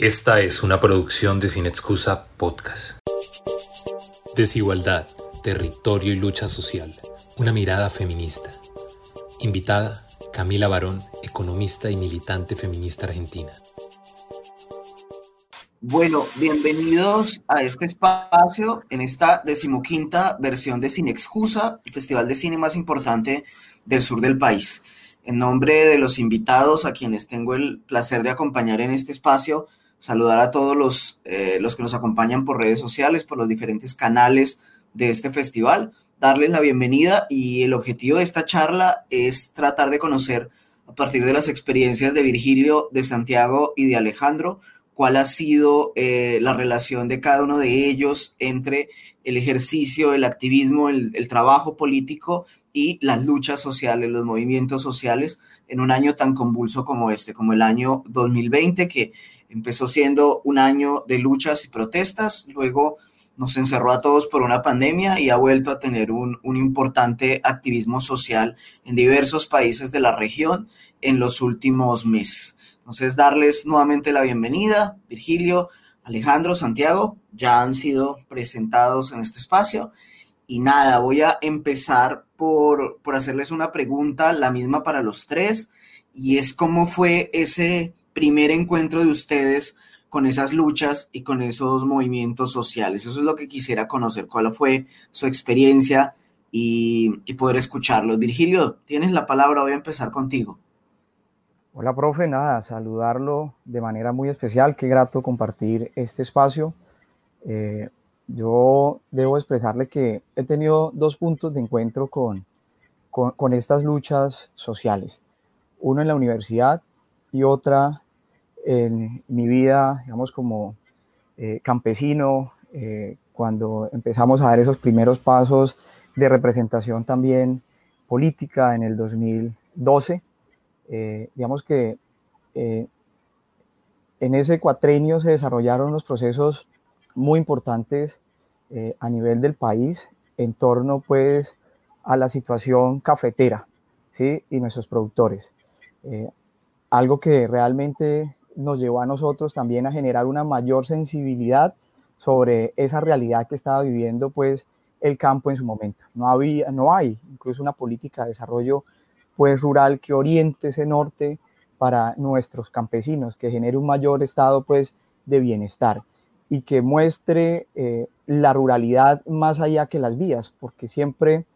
Esta es una producción de Sin Excusa Podcast. Desigualdad, territorio y lucha social. Una mirada feminista. Invitada, Camila Barón, economista y militante feminista argentina. Bueno, bienvenidos a este espacio en esta decimoquinta versión de Sin Excusa, el festival de cine más importante del sur del país. En nombre de los invitados a quienes tengo el placer de acompañar en este espacio, saludar a todos los, eh, los que nos acompañan por redes sociales, por los diferentes canales de este festival, darles la bienvenida y el objetivo de esta charla es tratar de conocer a partir de las experiencias de Virgilio, de Santiago y de Alejandro, cuál ha sido eh, la relación de cada uno de ellos entre el ejercicio, el activismo, el, el, trabajo político y las luchas sociales, los movimientos sociales en un año tan convulso como este, como el año 2020, que Empezó siendo un año de luchas y protestas, luego nos encerró a todos por una pandemia y ha vuelto a tener un, un, importante activismo social en diversos países de la región en los últimos meses. Entonces, darles nuevamente la bienvenida, Virgilio, Alejandro, Santiago, ya han sido presentados en este espacio. Y nada, voy a empezar por, por hacerles una pregunta, la misma para los tres, y es cómo fue ese primer encuentro de ustedes con esas luchas y con esos movimientos sociales. Eso es lo que quisiera conocer, cuál fue su experiencia y, poder escucharlos. Virgilio, tienes la palabra, voy a empezar contigo. Hola, profe, nada, saludarlo de manera muy especial, qué grato compartir este espacio. Eh, yo debo expresarle que he tenido dos puntos de encuentro con, con estas luchas sociales. Uno en la universidad y otra en mi vida, digamos, como eh, campesino, eh, cuando empezamos a dar esos primeros pasos de representación también política en el 2012. Eh, digamos que en ese cuatrenio se desarrollaron unos procesos muy importantes a nivel del país en torno pues a la situación cafetera ¿sí? y nuestros productores. Algo que realmente nos llevó a nosotros también a generar una mayor sensibilidad sobre esa realidad que estaba viviendo pues el campo en su momento. No había, no hay incluso una política de desarrollo pues rural que oriente ese norte para nuestros campesinos, que genere un mayor estado pues de bienestar y que muestre eh, la ruralidad más allá que las vías, porque siempre,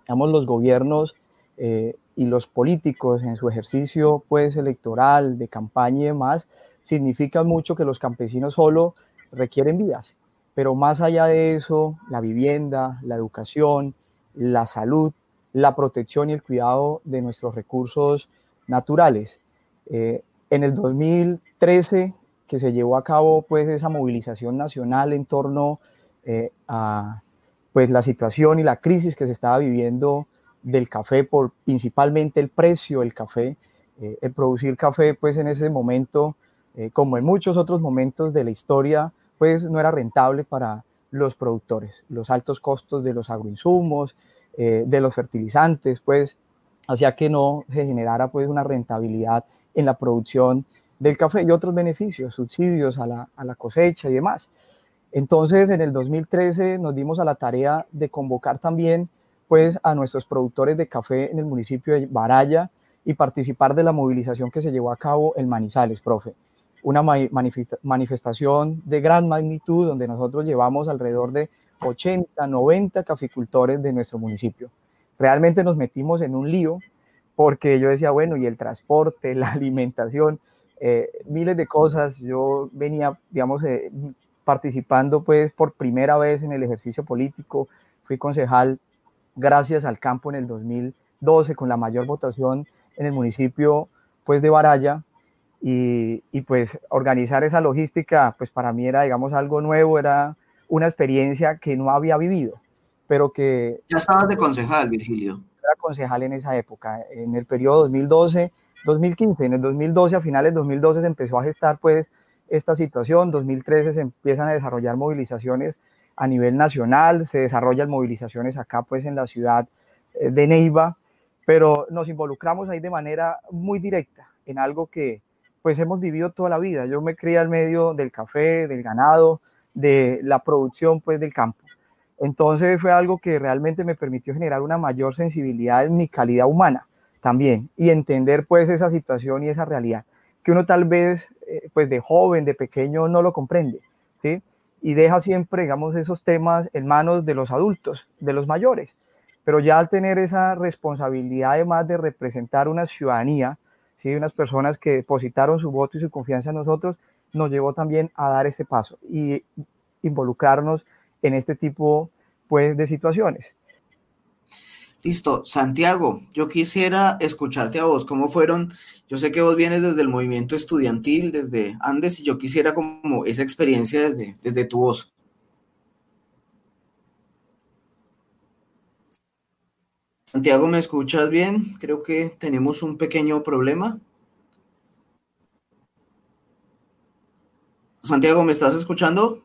digamos, los gobiernos eh, y los políticos en su ejercicio pues electoral, de campaña y demás, significa mucho que los campesinos solo requieren vías, pero más allá de eso, la vivienda, la educación, la salud, la protección y el cuidado de nuestros recursos naturales. Eh, en el 2013, que se llevó a cabo pues esa movilización nacional en torno eh, a pues la situación y la crisis que se estaba viviendo del café por principalmente el precio del café. Eh, el producir café, pues en ese momento, eh, como en muchos otros momentos de la historia, pues no era rentable para los productores. Los altos costos de los agroinsumos, eh, de los fertilizantes, pues hacía que no se generara pues una rentabilidad en la producción del café y otros beneficios, subsidios a la, a la cosecha y demás. Entonces, en el 2013 nos dimos a la tarea de convocar también pues a nuestros productores de café en el municipio de Baraya y participar de la movilización que se llevó a cabo en Manizales, profe. Una manifestación de gran magnitud donde nosotros llevamos alrededor de 80, 90 caficultores de nuestro municipio. Realmente nos metimos en un lío porque yo decía, bueno, y el transporte, la alimentación, eh, miles de cosas. Yo venía, digamos, eh, participando pues por primera vez en el ejercicio político, fui concejal gracias al campo en el 2012 con la mayor votación en el municipio pues de Baraya. Y, y, pues organizar esa logística pues para mí era digamos algo nuevo, era una experiencia que no había vivido, pero que... Ya estabas de concejal, Virgilio. Era concejal en esa época, en el periodo 2012-2015, en el 2012, a finales de 2012 se empezó a gestar pues esta situación, 2013 se empiezan a desarrollar movilizaciones a nivel nacional, se desarrollan movilizaciones acá pues en la ciudad eh, de Neiva, pero nos involucramos ahí de manera muy directa en algo que, pues hemos vivido toda la vida. Yo me crié al medio del café, del ganado, de la producción pues del campo. Entonces fue algo que realmente me permitió generar una mayor sensibilidad en mi calidad humana también y entender pues esa situación y esa realidad que uno tal vez eh, pues de joven, de pequeño no lo comprende, ¿sí? Y deja siempre, digamos, esos temas en manos de los adultos, de los mayores. Pero ya al tener esa responsabilidad además de representar una ciudadanía, ¿sí? unas personas que depositaron su voto y su confianza en nosotros, nos llevó también a dar ese paso y involucrarnos en este tipo pues, de situaciones. Listo, Santiago, yo quisiera escucharte a vos, ¿cómo fueron? Yo sé que vos vienes desde el movimiento estudiantil, desde Andes, y yo quisiera como esa experiencia desde, desde tu voz. Santiago, ¿me escuchas bien? Creo que tenemos un pequeño problema. Santiago, ¿me estás escuchando?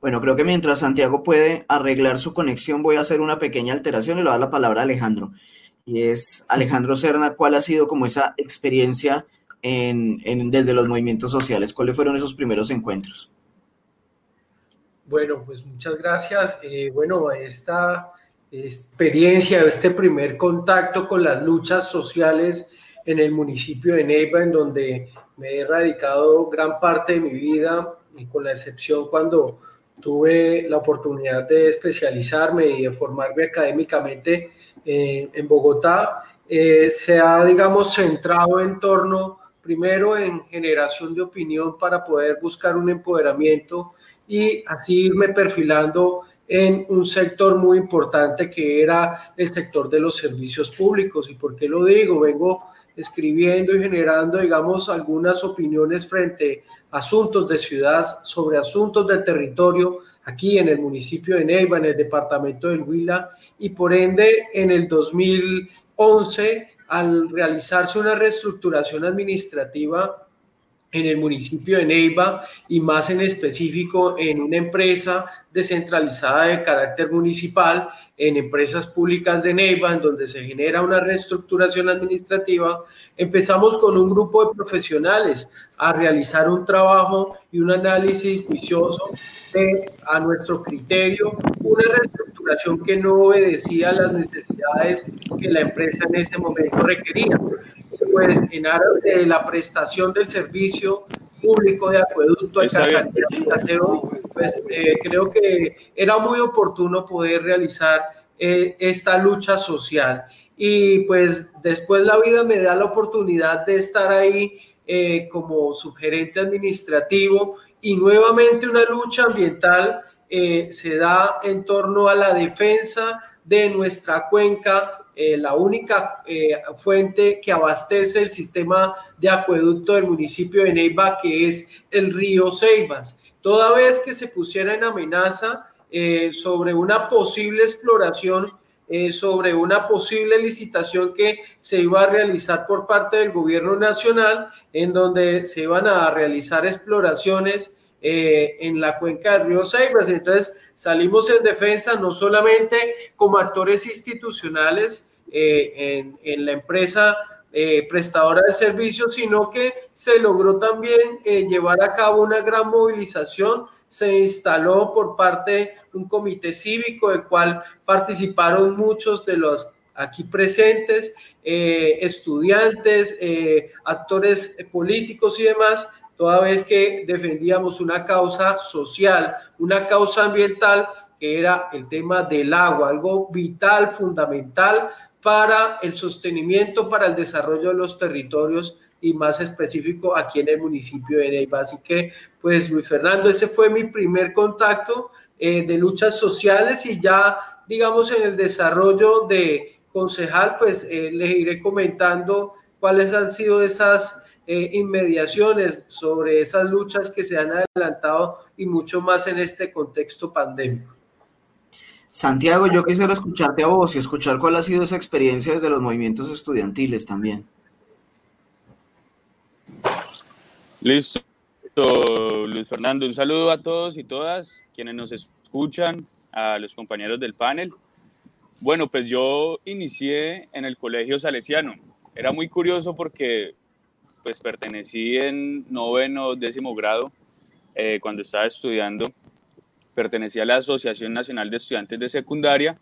Bueno, creo que mientras Santiago puede arreglar su conexión, voy a hacer una pequeña alteración y le voy a dar la palabra a Alejandro. Y es, Alejandro Serna, ¿cuál ha sido como esa experiencia en, desde los movimientos sociales? ¿Cuáles fueron esos primeros encuentros? Bueno, pues muchas gracias. Eh, bueno, esta experiencia, este primer contacto con las luchas sociales en el municipio de Neiva, en donde me he radicado gran parte de mi vida, y con la excepción cuando tuve la oportunidad de especializarme y de formarme académicamente eh, en Bogotá, eh, se ha, digamos, centrado en torno primero en generación de opinión para poder buscar un empoderamiento y así irme perfilando en un sector muy importante que era el sector de los servicios públicos. ¿Y por qué lo digo? Vengo escribiendo y generando, digamos, algunas opiniones frente a asuntos de ciudad, sobre asuntos del territorio, aquí en el municipio de Neiva, en el departamento del Huila, y por ende en el 2011, al realizarse una reestructuración administrativa en el municipio de Neiva y más en específico en una empresa descentralizada de carácter municipal, en empresas públicas de Neiva, en donde se genera una reestructuración administrativa, empezamos con un grupo de profesionales a realizar un trabajo y un análisis juicioso de, a nuestro criterio, una reestructuración que no obedecía a las necesidades que la empresa en ese momento requería. Pues en aras de la prestación del servicio público de acueducto, pues eh, creo que era muy oportuno poder realizar eh, esta lucha social. Y pues después la vida me da la oportunidad de estar ahí eh, como sugerente administrativo y nuevamente una lucha ambiental se da en torno a la defensa de nuestra cuenca eh, la única eh, fuente que abastece el sistema de acueducto del municipio de Neiva, que es el río Ceibas. Toda vez que se pusiera en amenaza eh, sobre una posible exploración, sobre una posible licitación que se iba a realizar por parte del gobierno nacional, en donde se iban a realizar exploraciones en la cuenca del río Ceibas. Entonces, salimos en defensa no solamente como actores institucionales eh, en, la empresa eh, prestadora de servicios, sino que se logró también eh, llevar a cabo una gran movilización. Se instaló por parte un comité cívico, del cual participaron muchos de los aquí presentes, estudiantes, actores políticos y demás, toda vez que defendíamos una causa social, una causa ambiental, que era el tema del agua, algo vital, fundamental para el sostenimiento, para el desarrollo de los territorios y más específico aquí en el municipio de Neiva. Así que, pues, Luis Fernando, ese fue mi primer contacto eh, de luchas sociales y ya, digamos, en el desarrollo de concejal, pues eh, les iré comentando cuáles han sido esas eh, inmediaciones sobre esas luchas que se han adelantado y mucho más en este contexto pandémico. Santiago, yo quisiera escucharte a vos y escuchar cuál ha sido esa experiencia desde los movimientos estudiantiles también. Listo, Luis Fernando, un saludo a todos y todas quienes nos escuchan, a los compañeros del panel. Bueno, pues yo inicié en el Colegio Salesiano. Era muy curioso porque pues pertenecí en noveno, décimo grado, eh, cuando estaba estudiando, pertenecía a la Asociación Nacional de Estudiantes de Secundaria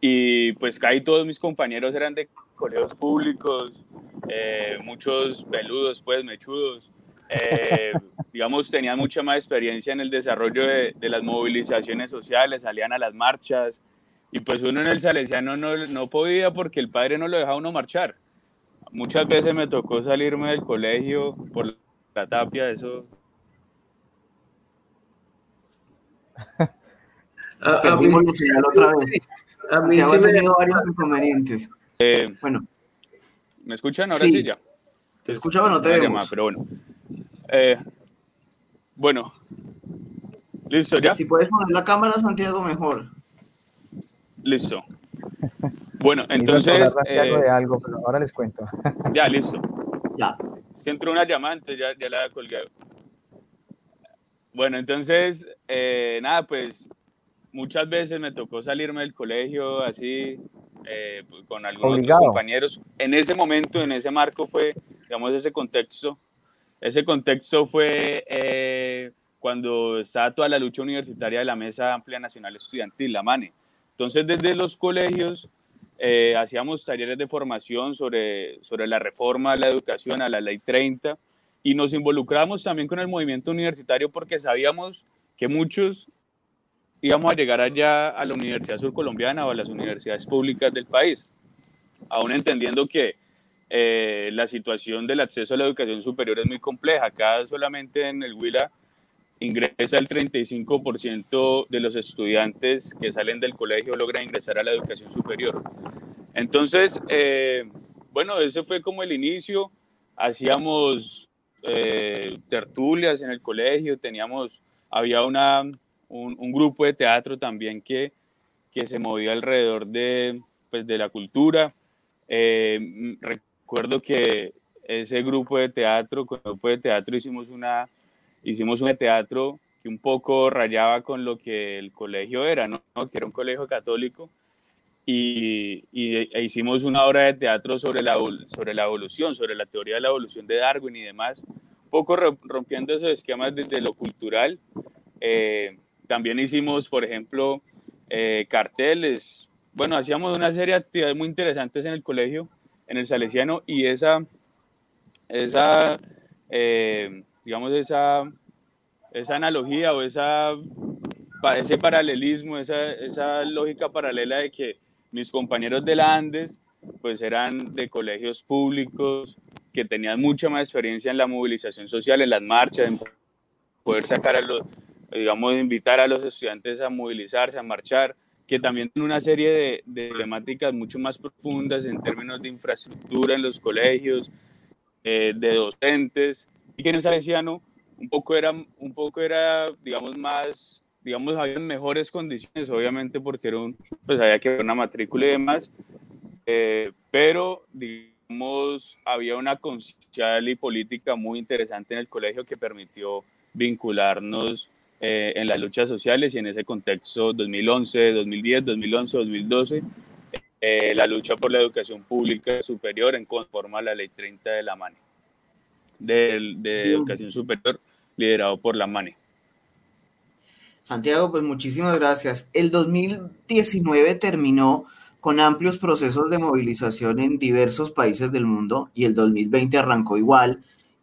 y pues casi todos mis compañeros eran de colegios públicos, eh, muchos peludos, pues mechudos, eh, digamos, tenían mucha más experiencia en el desarrollo de, de, las movilizaciones sociales, salían a las marchas, y pues uno en el Salesiano no, no podía porque el padre no lo dejaba uno marchar. Muchas veces me tocó salirme del colegio por la tapia, eso. a, a mí, otra vez. A mí sí me tenido varios inconvenientes. Eh, bueno. ¿Me escuchan? Ahora sí, sí ya. Te escuchaba, no te vemos. Llamada, pero bueno. Eh, bueno. Listo, ya. Si puedes poner la cámara, Santiago, mejor. Listo. Bueno, entonces. Eh, de algo, pero ahora les cuento. ya, listo. Ya. Es que entró una llamada, entonces ya, ya la he colgado. Bueno, entonces, eh, nada, pues muchas veces me tocó salirme del colegio así, eh, con algunos otros compañeros. En ese momento, en ese marco fue, digamos, ese contexto. Ese contexto fue eh, cuando estaba toda la lucha universitaria de la Mesa Amplia Nacional Estudiantil, la MANE. Entonces, desde los colegios eh, hacíamos talleres de formación sobre, sobre la reforma de la educación a la Ley 30 y nos involucramos también con el movimiento universitario porque sabíamos que muchos íbamos a llegar allá a la Universidad Surcolombiana o a las universidades públicas del país, aún entendiendo que eh, la situación del acceso a la educación superior es muy compleja. Acá solamente en el Huila ingresa el 35% de los estudiantes que salen del colegio logran ingresar a la educación superior. Entonces, eh, bueno, ese fue como el inicio. Hacíamos eh, tertulias en el colegio, teníamos, había una, un, grupo de teatro también que, que se movía alrededor de, pues, de la cultura. Eh, recuerdo que ese grupo de teatro, con el grupo de teatro hicimos una hicimos un teatro que un poco rayaba con lo que el colegio era, ¿no? que era un colegio católico, y, e hicimos una obra de teatro sobre la, sobre la evolución, sobre la teoría de la evolución de Darwin y demás, un poco rompiendo esos esquemas desde lo cultural. Eh, también hicimos, por ejemplo, eh, carteles, bueno, hacíamos una serie de actividades muy interesantes en el colegio, en el Salesiano, y esa, esa eh, digamos, esa, esa analogía o esa, ese paralelismo, esa, esa lógica paralela de que mis compañeros de la Andes pues eran de colegios públicos que tenían mucha más experiencia en la movilización social, en las marchas, en poder sacar a los, digamos, invitar a los estudiantes a movilizarse, a marchar, que también tienen una serie de, de temáticas mucho más profundas en términos de infraestructura en los colegios, eh, de docentes, en Salesiano un poco era, un poco era digamos, más, digamos, había mejores condiciones, obviamente, porque era un, pues había que ver una matrícula y demás, eh, pero, digamos, había una conciencia y política muy interesante en el colegio que permitió vincularnos eh, en las luchas sociales y en ese contexto 2011, 2010, 2011, 2012, la lucha por la educación pública superior en conforma a la ley 30 de la MANE de, de educación superior liderado por la MANE. Santiago, pues muchísimas gracias. El 2019 terminó con amplios procesos de movilización en diversos países del mundo y el 2020 arrancó igual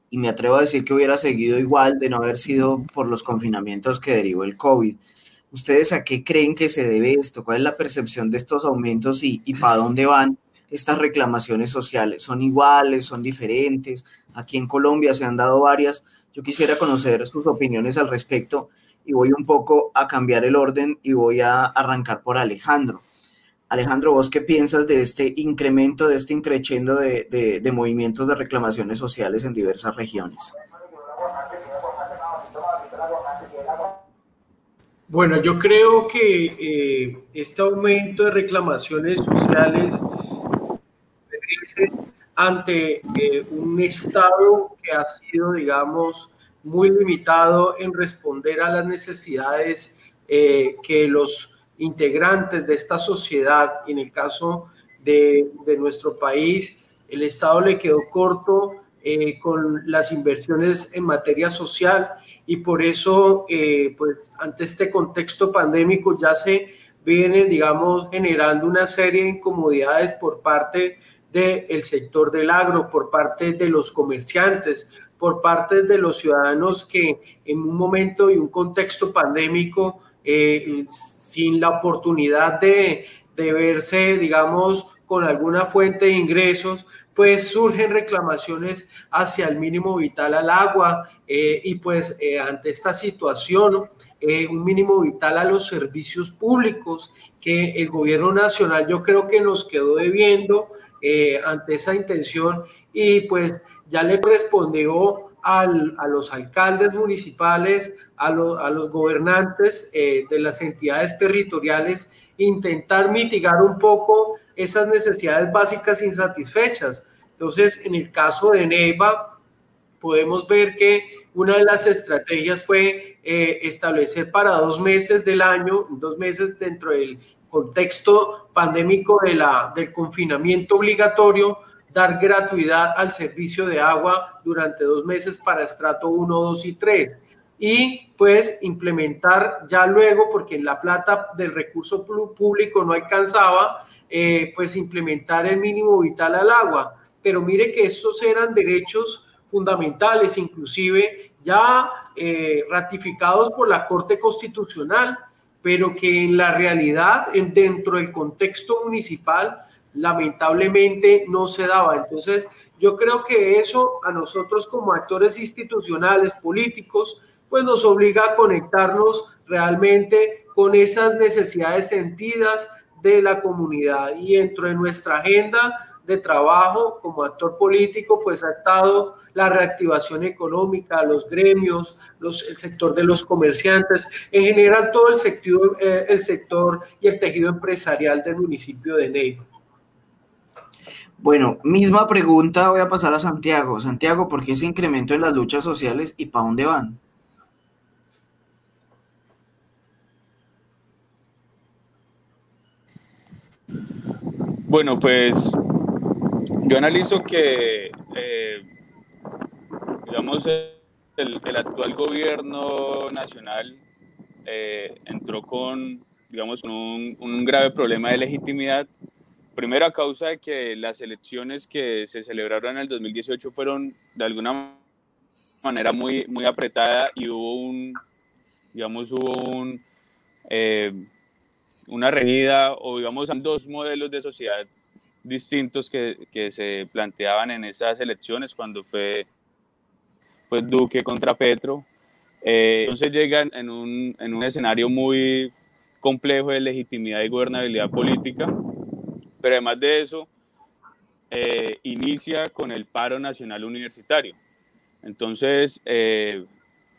y me atrevo a decir que hubiera seguido igual de no haber sido por los confinamientos que derivó el COVID. ¿Ustedes a qué creen que se debe esto? ¿Cuál es la percepción de estos aumentos y, y para dónde van? Estas reclamaciones sociales? ¿Son iguales? ¿Son diferentes? Aquí en Colombia se han dado varias. Yo quisiera conocer sus opiniones al respecto y voy un poco a cambiar el orden y voy a arrancar por Alejandro. Alejandro, ¿vos qué piensas de este incremento, de este increchendo de, movimientos de reclamaciones sociales en diversas regiones? Bueno, yo creo que eh, este aumento de reclamaciones sociales ante eh, un Estado que ha sido, digamos, muy limitado en responder a las necesidades eh, que los integrantes de esta sociedad, en el caso de, nuestro país, el Estado le quedó corto eh, con las inversiones en materia social y por eso, eh, pues ante este contexto pandémico ya se viene, digamos, generando una serie de incomodidades por parte del sector del agro, por parte de los comerciantes, por parte de los ciudadanos que en un momento y un contexto pandémico, eh, sin la oportunidad de, de verse, digamos, con alguna fuente de ingresos, pues surgen reclamaciones hacia el mínimo vital al agua eh, y pues eh, ante esta situación, un mínimo vital a los servicios públicos que el gobierno nacional yo creo que nos quedó debiendo ante esa intención y pues ya le correspondió a los alcaldes municipales, a, los gobernantes eh, de las entidades territoriales, intentar mitigar un poco esas necesidades básicas insatisfechas. Entonces, en el caso de Neiva, podemos ver que una de las estrategias fue eh, establecer para dos meses del año, dos meses dentro del contexto pandémico de la, del confinamiento obligatorio, dar gratuidad al servicio de agua durante dos meses para estrato 1, 2 y 3 y pues implementar ya luego, porque en la plata del recurso público no alcanzaba, eh, pues implementar el mínimo vital al agua. Pero mire que estos eran derechos fundamentales, inclusive ya eh, ratificados por la Corte Constitucional, pero que en la realidad, dentro del contexto municipal, lamentablemente no se daba. Entonces, yo creo que eso a nosotros como actores institucionales, políticos, pues nos obliga a conectarnos realmente con esas necesidades sentidas de la comunidad. Y dentro de nuestra agenda de trabajo como actor político, pues ha estado la reactivación económica, los gremios, los, el sector de los comerciantes, en general todo el sector, eh, el sector y el tejido empresarial del municipio de Neiva. Bueno, misma pregunta voy a pasar a Santiago. Santiago, ¿por qué ese incremento en las luchas sociales y para dónde van? Bueno, pues yo analizo que, eh, digamos, el, actual gobierno nacional eh, entró con, digamos, con un grave problema de legitimidad. Primero a causa de que las elecciones que se celebraron en el 2018 fueron de alguna manera muy, muy apretada y hubo un, digamos, hubo un, eh, una reñida o digamos dos modelos de sociedad distintos que, que, se planteaban en esas elecciones cuando fue pues, Duque contra Petro. Eh, entonces llegan en un, en un escenario muy complejo de legitimidad y gobernabilidad política pero además de eso, eh, inicia con el paro nacional universitario. Entonces, eh,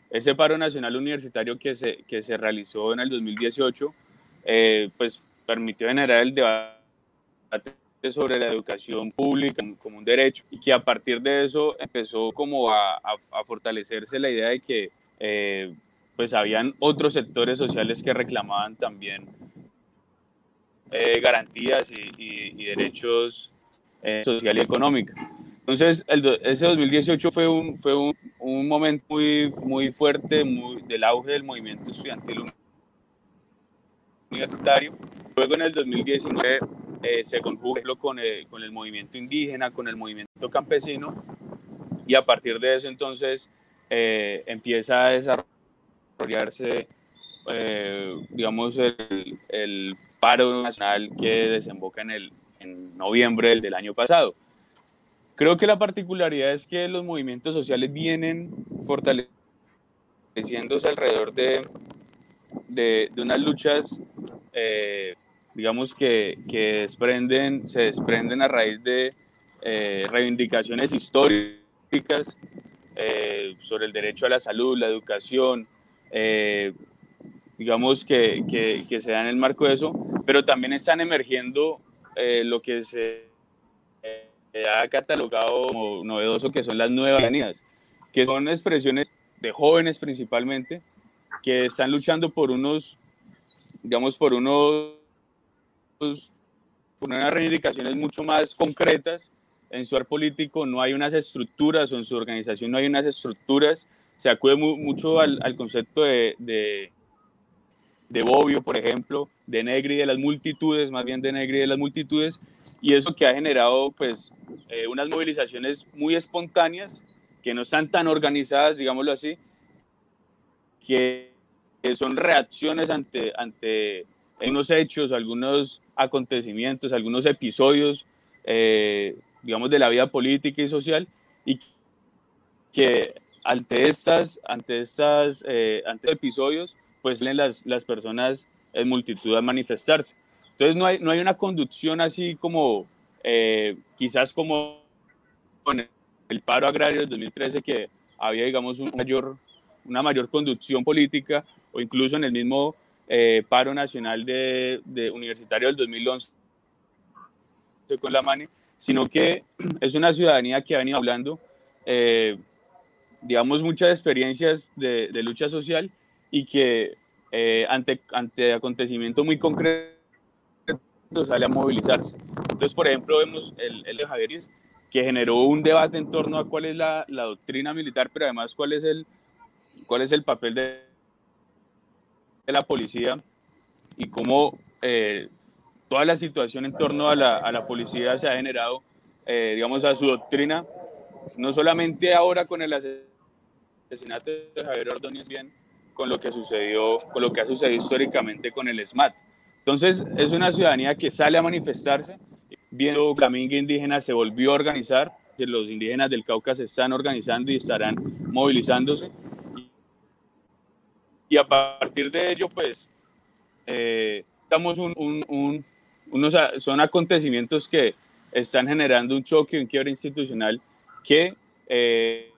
ese paro nacional universitario que se, que se realizó en el 2018, eh, pues permitió generar el debate sobre la educación pública como un derecho y que a partir de eso empezó como a, a, fortalecerse la idea de que pues habían otros sectores sociales que reclamaban también eh, garantías y, derechos eh, social y económicos. Entonces, ese 2018 fue un, fue un, un momento muy, muy fuerte muy, del auge del movimiento estudiantil universitario. Luego, en el 2019, eh, se conjugó con el, con el movimiento indígena, con el movimiento campesino, y a partir de eso, entonces, eh, empieza a desarrollarse, digamos, el, el paro nacional que desemboca en, el, en noviembre del, año pasado. Creo que la particularidad es que los movimientos sociales vienen fortaleciéndose alrededor de, de, unas luchas, eh, digamos, que, que, desprenden, se desprenden a raíz de eh, reivindicaciones históricas eh, sobre el derecho a la salud, la educación, digamos, que, que, que, se da en el marco de eso, pero también están emergiendo eh, lo que se ha catalogado como novedoso, que son las nuevas avenidas, que son expresiones de jóvenes principalmente, que están luchando por unos, digamos, por unos, por unas reivindicaciones mucho más concretas. En su ar político no hay unas estructuras o en su organización no hay unas estructuras, se acude mucho al, al concepto de, de, de, Bobbio, por ejemplo, de Negri de las multitudes, más bien de Negri de las multitudes, y eso que ha generado pues eh, unas movilizaciones muy espontáneas, que no están tan organizadas, digámoslo así, que, que son reacciones ante, ante unos hechos, algunos acontecimientos, algunos episodios eh, digamos, de la vida política y social, y que ante estas, ante estas, eh, ante episodios, pues las, las personas en multitud a manifestarse. Entonces no hay, no hay una conducción así como, eh, quizás como el paro agrario del 2013, que había, digamos, un mayor, una mayor conducción política, o incluso en el mismo eh, paro nacional de, de universitario del 2011 con la MANE, sino que es una ciudadanía que ha venido hablando, eh, digamos, muchas experiencias de, lucha social y que eh, ante, ante acontecimientos muy concretos sale a movilizarse. Entonces, por ejemplo, vemos el, el de Javieris, que generó un debate en torno a cuál es la, la, doctrina militar, pero además cuál es el, cuál es el papel de, de la policía y cómo eh, toda la situación en torno a la, a la policía se ha generado, eh, digamos, a su doctrina, no solamente ahora con el asesinato de Javier Ordóñez, bien con lo que sucedió, con lo que ha sucedido históricamente con el SMAT. Entonces, es una ciudadanía que sale a manifestarse, viendo que la minga indígena se volvió a organizar, los indígenas del Cauca se están organizando y estarán movilizándose. Y a partir de ello, pues, eh, unos, son acontecimientos que están generando un choque, un quiebre institucional que eh,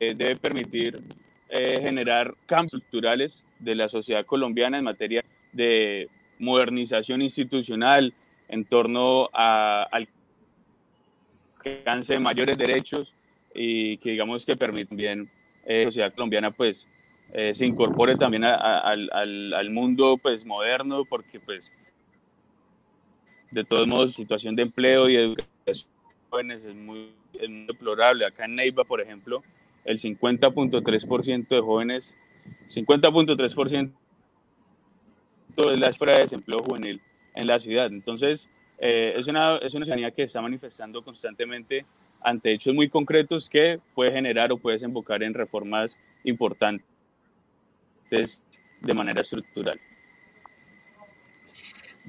eh, debe permitir eh, generar cambios estructurales de la sociedad colombiana en materia de modernización institucional en torno a, al alcance de mayores derechos y que digamos que permiten bien la sociedad colombiana pues se incorpore también al, al, al, mundo pues moderno porque pues de todos modos, situación de empleo y educación jóvenes es muy, es muy deplorable. Acá en Neiva, por ejemplo, el 50.3% de jóvenes, 50.3% es la cifra de desempleo juvenil en la ciudad. Entonces, eh, es, una, es una ciudadanía que está manifestando constantemente ante hechos muy concretos que puede generar o puede desembocar en reformas importantes de manera estructural.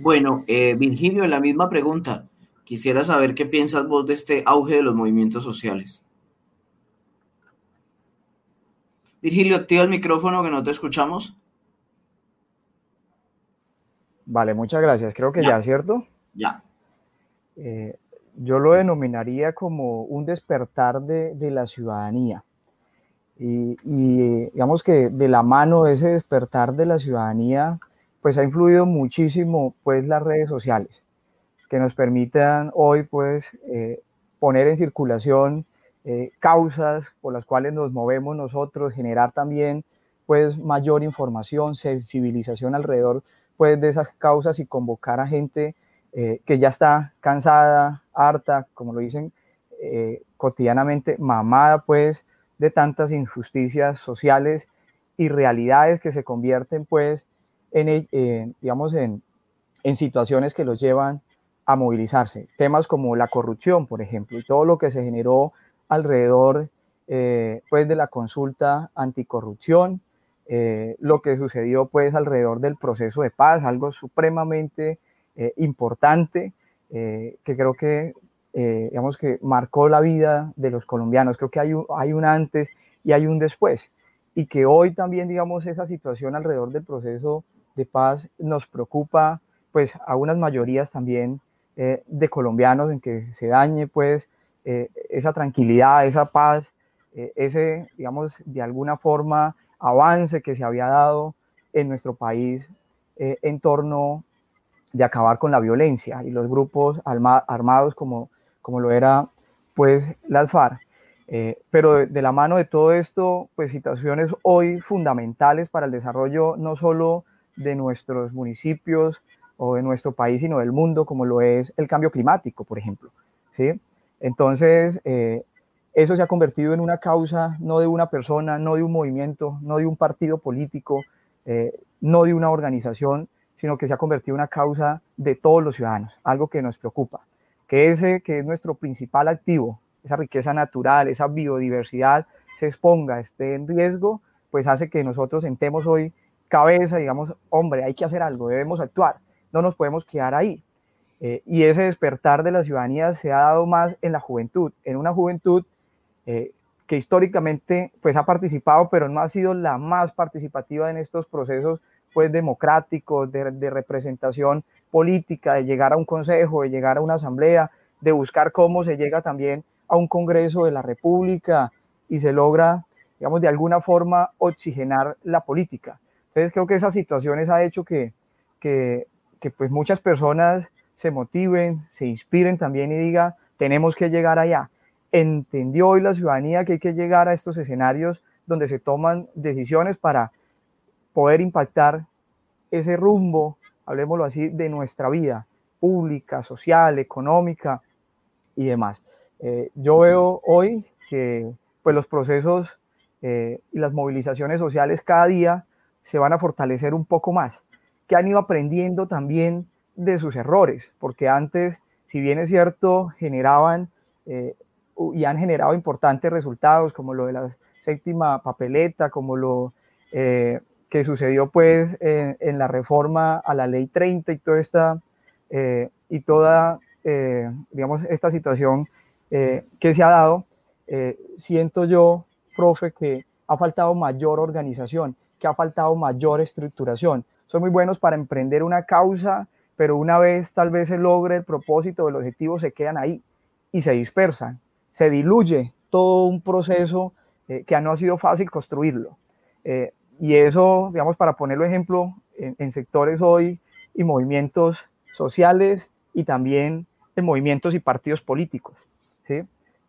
Bueno, eh, Virgilio, la misma pregunta. Quisiera saber qué piensas vos de este auge de los movimientos sociales. Virgilio, activa el micrófono que no te escuchamos. Vale, muchas gracias. Creo que ya, ¿cierto? Ya. Eh, yo lo denominaría como un despertar de, la ciudadanía. Y, y, digamos que de la mano de ese despertar de la ciudadanía pues ha influido muchísimo pues las redes sociales que nos permitan hoy pues eh, poner en circulación eh, causas por las cuales nos movemos nosotros, generar también pues mayor información, sensibilización alrededor pues de esas causas y convocar a gente eh, que ya está cansada, harta, como lo dicen cotidianamente, mamada pues de tantas injusticias sociales y realidades que se convierten pues en, digamos, en, en situaciones que los llevan a movilizarse. Temas como la corrupción, por ejemplo, y todo lo que se generó alrededor eh, pues de la consulta anticorrupción, eh, lo que sucedió pues alrededor del proceso de paz, algo supremamente eh, importante que creo que digamos que marcó la vida de los colombianos. Creo que hay un, hay un antes y hay un después y que hoy también digamos esa situación alrededor del proceso de paz nos preocupa pues a unas mayorías también eh, de colombianos en que se dañe pues eh, esa tranquilidad, esa paz, eh, ese digamos de alguna forma avance que se había dado en nuestro país en torno de acabar con la violencia y los grupos armados como, como lo era pues la FARC. pero de, la mano de todo esto, pues situaciones hoy fundamentales para el desarrollo no solo de nuestros municipios o de nuestro país, sino del mundo, como lo es el cambio climático, por ejemplo. ¿sí? Entonces, eh, eso se ha convertido en una causa no de una persona, no de un movimiento, no de un partido político, eh, no de una organización, sino que se ha convertido en una causa de todos los ciudadanos, algo que nos preocupa, que ese que es nuestro principal activo, esa riqueza natural, esa biodiversidad, se exponga, esté en riesgo, pues hace que nosotros sentemos hoy cabeza, digamos, hombre, hay que hacer algo, debemos actuar, no nos podemos quedar ahí. Eh, y ese despertar de la ciudadanía se ha dado más en la juventud, en una juventud eh, que históricamente pues ha participado, pero no ha sido la más participativa en estos procesos pues democráticos, de, representación política, de llegar a un consejo, de llegar a una asamblea, de buscar cómo se llega también a un congreso de la república y se logra, digamos, de alguna forma oxigenar la política. Entonces creo que esas situaciones ha hecho que, que, que pues muchas personas se motiven, se inspiren también y digan, tenemos que llegar allá. Entendió hoy la ciudadanía que hay que llegar a estos escenarios donde se toman decisiones para poder impactar ese rumbo, hablemoslo así, de nuestra vida pública, social, económica y demás. Eh, yo veo hoy que pues, los procesos eh, y las movilizaciones sociales cada día se van a fortalecer un poco más, que han ido aprendiendo también de sus errores, porque antes, si bien es cierto, generaban eh, y han generado importantes resultados, como lo de la séptima papeleta, como lo que sucedió pues en, la reforma a la ley 30 y toda esta, eh, y toda, digamos, esta situación que se ha dado, siento yo, profe, que ha faltado mayor organización, que ha faltado mayor estructuración. Son muy buenos para emprender una causa, pero una vez tal vez se logre el propósito el objetivo, se quedan ahí y se dispersan, se diluye todo un proceso eh, que no ha sido fácil construirlo. Eh, y eso, digamos, para ponerlo ejemplo, en, sectores hoy y movimientos sociales y también en movimientos y partidos políticos. ¿sí?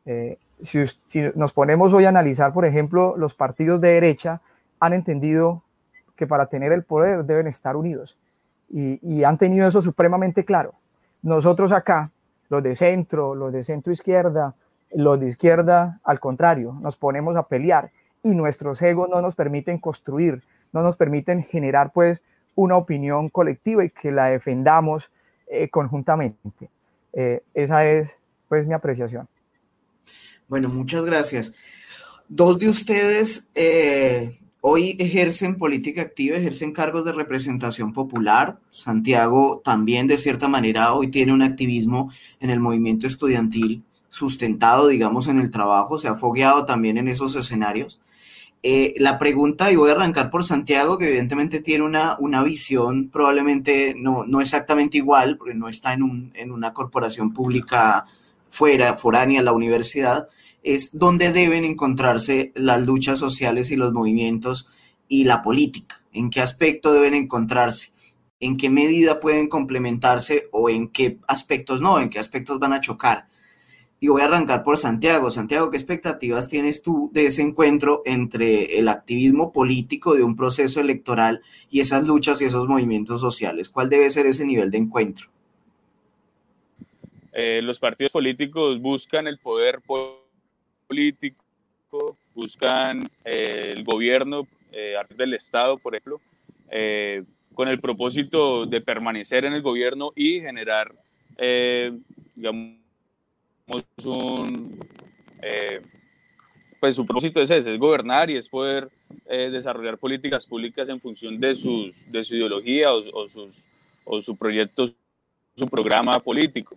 Eh, si, si, nos ponemos hoy a analizar, por ejemplo, los partidos de derecha han entendido que para tener el poder deben estar unidos y, han tenido eso supremamente claro. Nosotros acá, los de centro, los de centro izquierda, los de izquierda, al contrario, nos ponemos a pelear y nuestros egos no nos permiten construir, no nos permiten generar pues una opinión colectiva y que la defendamos eh, conjuntamente. Eh, esa es pues mi apreciación. Bueno, muchas gracias. Dos de ustedes eh, Hoy ejercen política activa, ejercen cargos de representación popular. Santiago también, de cierta manera, hoy tiene un activismo en el movimiento estudiantil sustentado, digamos, en el trabajo, se ha fogueado también en esos escenarios. Eh, la pregunta, y voy a arrancar por Santiago, que evidentemente tiene una, una visión probablemente no, no exactamente igual, porque no está en, un, en una corporación pública fuera, foránea, la universidad, es donde deben encontrarse las luchas sociales y los movimientos y la política, en qué aspecto deben encontrarse, en qué medida pueden complementarse o en qué aspectos no, en qué aspectos van a chocar. Y voy a arrancar por Santiago. Santiago, ¿qué expectativas tienes tú de ese encuentro entre el activismo político de un proceso electoral y esas luchas y esos movimientos sociales? ¿Cuál debe ser ese nivel de encuentro? Eh, los partidos políticos buscan el poder político, buscan eh, el gobierno eh, del Estado, por ejemplo, eh, con el propósito de permanecer en el gobierno y generar, digamos, un... pues su propósito es ese, es gobernar y es poder desarrollar políticas públicas en función de, sus, de su ideología o, sus, o su proyecto, su programa político.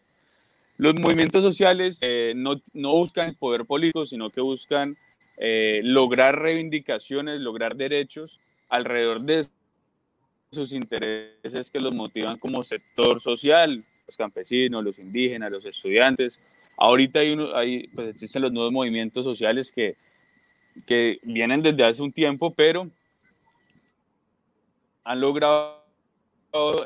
Los movimientos sociales eh, no, no, buscan el poder político, sino que buscan eh, lograr reivindicaciones, lograr derechos alrededor de sus intereses que los motivan como sector social, los campesinos, los indígenas, los estudiantes. Ahorita hay, uno, hay pues existen los nuevos movimientos sociales que, que vienen desde hace un tiempo, pero han logrado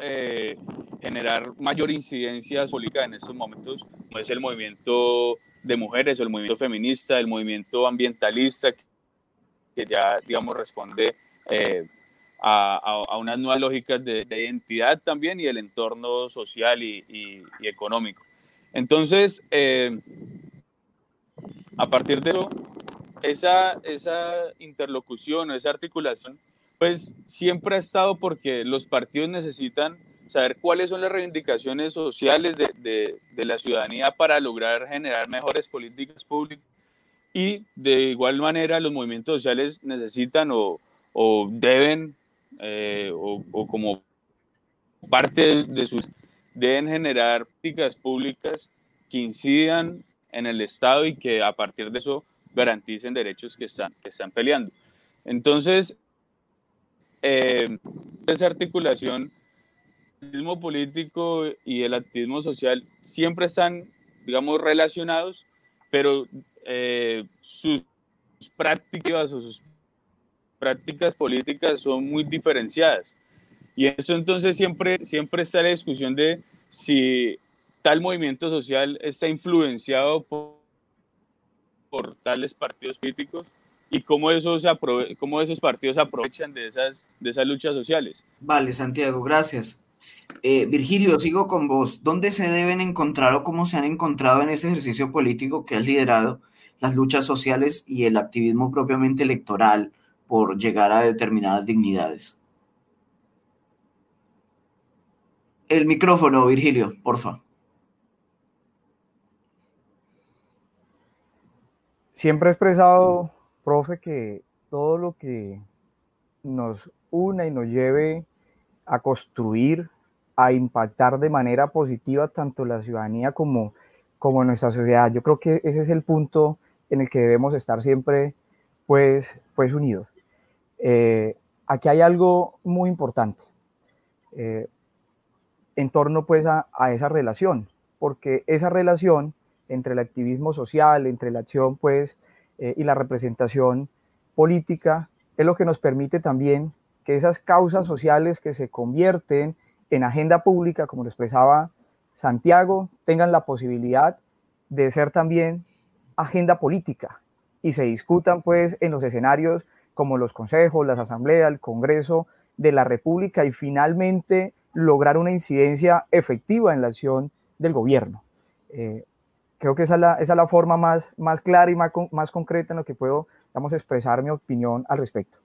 eh, generar mayor incidencia política en estos momentos, como es el movimiento de mujeres o el movimiento feminista, el movimiento ambientalista, que ya, digamos, responde eh, a, unas nuevas lógicas de, identidad también y el entorno social y, económico. Entonces, eh, a partir de eso, esa, esa interlocución o esa articulación, pues siempre ha estado porque los partidos necesitan saber cuáles son las reivindicaciones sociales de, de, la ciudadanía para lograr generar mejores políticas públicas. Y de igual manera los movimientos sociales necesitan o, o deben eh, o, o, como parte de sus deben generar políticas públicas que incidan en el Estado y que a partir de eso garanticen derechos que están, que están peleando. Entonces, eh, esa articulación el activismo político y el activismo social siempre están, digamos, relacionados, pero eh, sus prácticas o sus prácticas políticas son muy diferenciadas. Y eso entonces siempre, siempre está la discusión de si tal movimiento social está influenciado por, por tales partidos políticos y cómo esos, cómo esos partidos aprovechan de esas, de esas luchas sociales. Vale, Santiago, gracias. Eh, Virgilio, sigo con vos. ¿Dónde se deben encontrar o cómo se han encontrado en ese ejercicio político que has liderado las luchas sociales y el activismo propiamente electoral por llegar a determinadas dignidades? El micrófono, Virgilio, porfa. Siempre he expresado, profe, que todo lo que nos una y nos lleve a construir a impactar de manera positiva tanto la ciudadanía como, como nuestra sociedad. Yo creo que ese es el punto en el que debemos estar siempre pues, pues unidos. Eh, aquí hay algo muy importante eh, en torno pues a, esa relación, porque esa relación entre el activismo social, entre la acción pues eh, y la representación política es lo que nos permite también que esas causas sociales que se convierten en agenda pública, como lo expresaba Santiago, tengan la posibilidad de ser también agenda política y se discutan pues en los escenarios como los consejos, las asambleas, el Congreso de la República y finalmente lograr una incidencia efectiva en la acción del gobierno. Eh, creo que esa es la, esa es la forma más, más clara y más, más concreta en lo que puedo vamos, expresar mi opinión al respecto.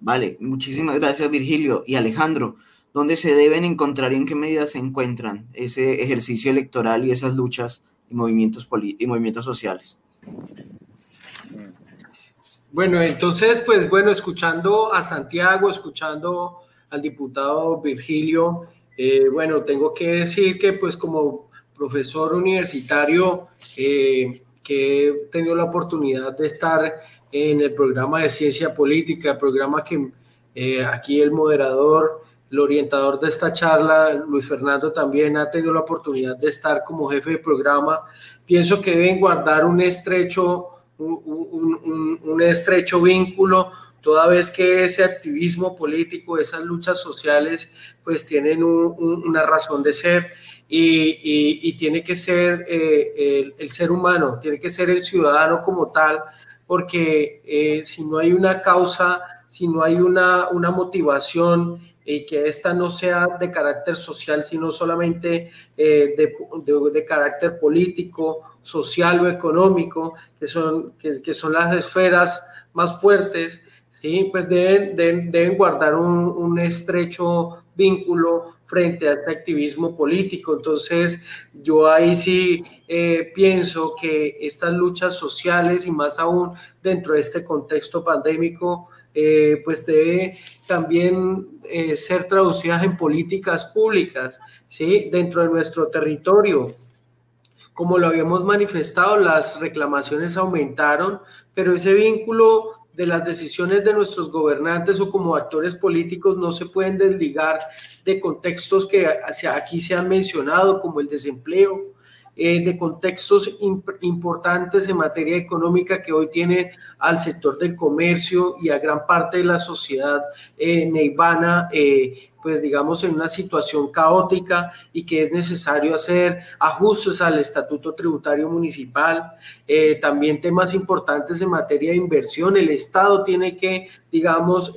Vale, muchísimas gracias Virgilio y Alejandro. ¿Dónde se deben encontrar y en qué medida se encuentran ese ejercicio electoral y esas luchas y movimientos, y movimientos sociales. Bueno, entonces, pues bueno, escuchando a Santiago, escuchando al diputado Virgilio, eh, bueno, tengo que decir que pues como profesor universitario eh, que he tenido la oportunidad de estar en el programa de ciencia política, el programa que eh, aquí el moderador el orientador de esta charla, Luis Fernando, también ha tenido la oportunidad de estar como jefe de programa. Pienso que deben guardar un estrecho, un, estrecho vínculo, toda vez que ese activismo político, esas luchas sociales, pues tienen una razón de ser. Y, tiene que ser eh, el, ser humano, tiene que ser el ciudadano como tal, porque eh, si no hay una causa, si no hay una, motivación, y que esta no sea de carácter social, sino solamente eh, de, carácter político, social o económico, que son, que, son las esferas más fuertes, ¿sí? pues deben, deben, guardar un, estrecho vínculo frente a ese activismo político. Entonces, yo ahí sí eh, pienso que estas luchas sociales y más aún dentro de este contexto pandémico, eh, pues debe también eh, ser traducidas en políticas públicas, ¿sí? Dentro de nuestro territorio. Como lo habíamos manifestado, las reclamaciones aumentaron, pero ese vínculo de las decisiones de nuestros gobernantes o como actores políticos no se pueden desligar de contextos que aquí se han mencionado, como el desempleo, eh, de contextos importantes en materia económica que hoy tiene al sector del comercio y a gran parte de la sociedad eh, neivana, eh, pues digamos en una situación caótica y que es necesario hacer ajustes al estatuto tributario municipal, eh, también temas importantes en materia de inversión, el Estado tiene que, digamos,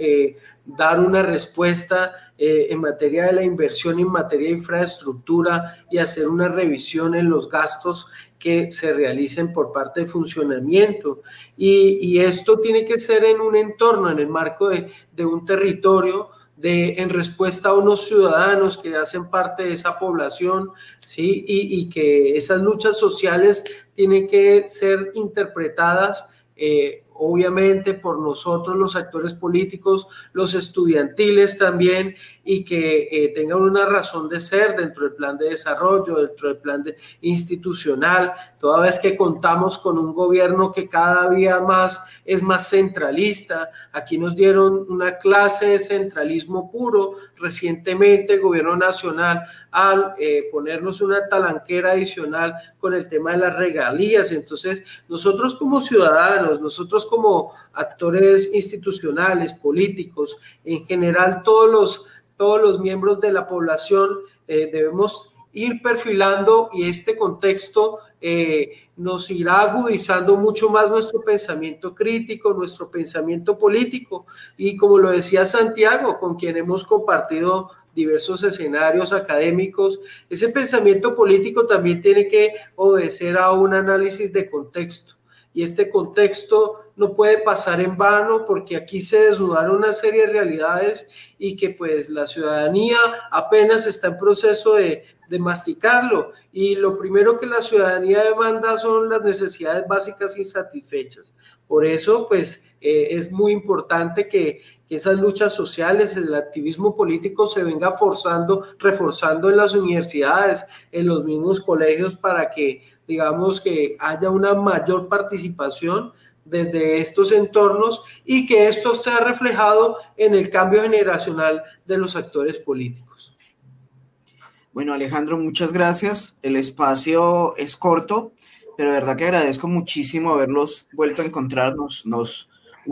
dar una respuesta eh, en materia de la inversión, en materia de infraestructura y hacer una revisión en los gastos que se realicen por parte de funcionamiento. Y, esto tiene que ser en un entorno, en el marco de, un territorio de, en respuesta a unos ciudadanos que hacen parte de esa población, ¿sí? Y, y que esas luchas sociales tienen que ser interpretadas eh, obviamente por nosotros los actores políticos, los estudiantiles también, y que eh, tengan una razón de ser dentro del plan de desarrollo, dentro del plan de, institucional, toda vez que contamos con un gobierno que cada día más es más centralista. Aquí nos dieron una clase de centralismo puro recientemente el gobierno nacional al eh, ponernos una talanquera adicional con el tema de las regalías. Entonces, nosotros como ciudadanos, nosotros como actores institucionales, políticos, en general todos los todos los miembros de la población eh, debemos ir perfilando y este contexto eh, nos irá agudizando mucho más nuestro pensamiento crítico, nuestro pensamiento político. Y como lo decía Santiago, con quien hemos compartido diversos escenarios académicos, ese pensamiento político también tiene que obedecer a un análisis de contexto. Y este contexto no puede pasar en vano porque aquí se desnudaron una serie de realidades y que pues la ciudadanía apenas está en proceso de, de masticarlo y lo primero que la ciudadanía demanda son las necesidades básicas insatisfechas. Por eso pues eh, es muy importante que, que esas luchas sociales, el activismo político se venga forzando, reforzando en las universidades, en los mismos colegios para que digamos que haya una mayor participación desde estos entornos y que esto sea reflejado en el cambio generacional de los actores políticos. Bueno, Alejandro, muchas gracias. El espacio es corto, pero de verdad que agradezco muchísimo haberlos vuelto a encontrarnos. Nos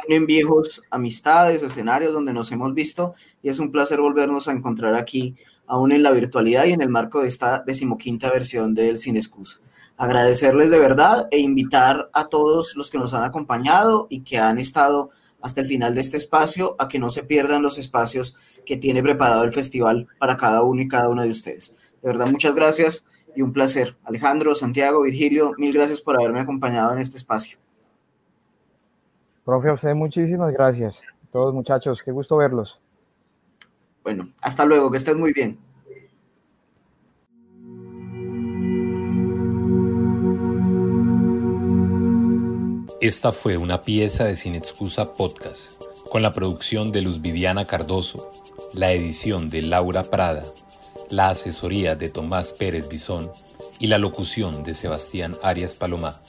unen viejos amistades, escenarios donde nos hemos visto y es un placer volvernos a encontrar aquí, aún en la virtualidad y en el marco de esta decimoquinta versión del Sin Excusa agradecerles de verdad e invitar a todos los que nos han acompañado y que han estado hasta el final de este espacio a que no se pierdan los espacios que tiene preparado el festival para cada uno y cada uno de ustedes. De verdad, muchas gracias y un placer. Alejandro, Santiago, Virgilio, mil gracias por haberme acompañado en este espacio. Profe, a usted muchísimas gracias. todos muchachos, qué gusto verlos. Bueno, hasta luego, que estén muy bien. Esta fue una pieza de Sin Excusa Podcast, con la producción de Luz Viviana Cardoso, la edición de Laura Prada, la asesoría de Tomás Pérez Bisón y la locución de Sebastián Arias Palomá.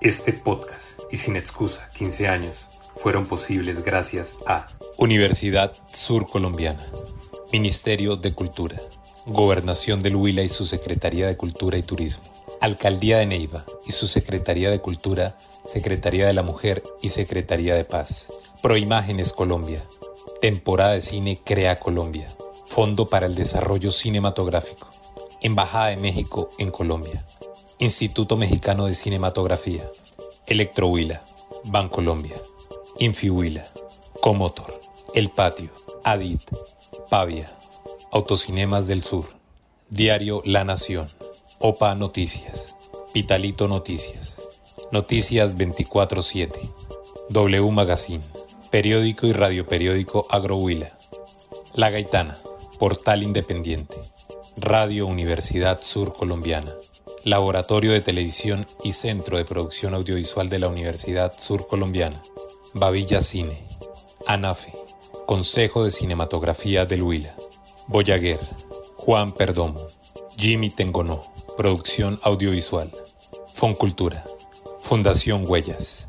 Este podcast y Sin Excusa 15 años fueron posibles gracias a Universidad Sur Colombiana, Ministerio de Cultura, Gobernación del Huila y su Secretaría de Cultura y Turismo. Alcaldía de Neiva y su Secretaría de Cultura, Secretaría de la Mujer y Secretaría de Paz. Proimágenes Colombia. Temporada de Cine Crea Colombia. Fondo para el Desarrollo Cinematográfico. Embajada de México en Colombia. Instituto Mexicano de Cinematografía. Electrohuila. Bancolombia. Infihuila. Comotor. El Patio. Adit. Pavia. Autocinemas del Sur. Diario La Nación. OPA Noticias, Pitalito Noticias, Noticias 24-7, W Magazine, Periódico y Radio Periódico Agrohuila, La Gaitana, Portal Independiente, Radio Universidad Sur Colombiana, Laboratorio de Televisión y Centro de Producción Audiovisual de la Universidad Sur Colombiana, Bavilla Cine, ANAFE, Consejo de Cinematografía del Huila, Boyaguer, Juan Perdomo, Jimmy Tengonó. Producción audiovisual. Foncultura. Fundación Huellas.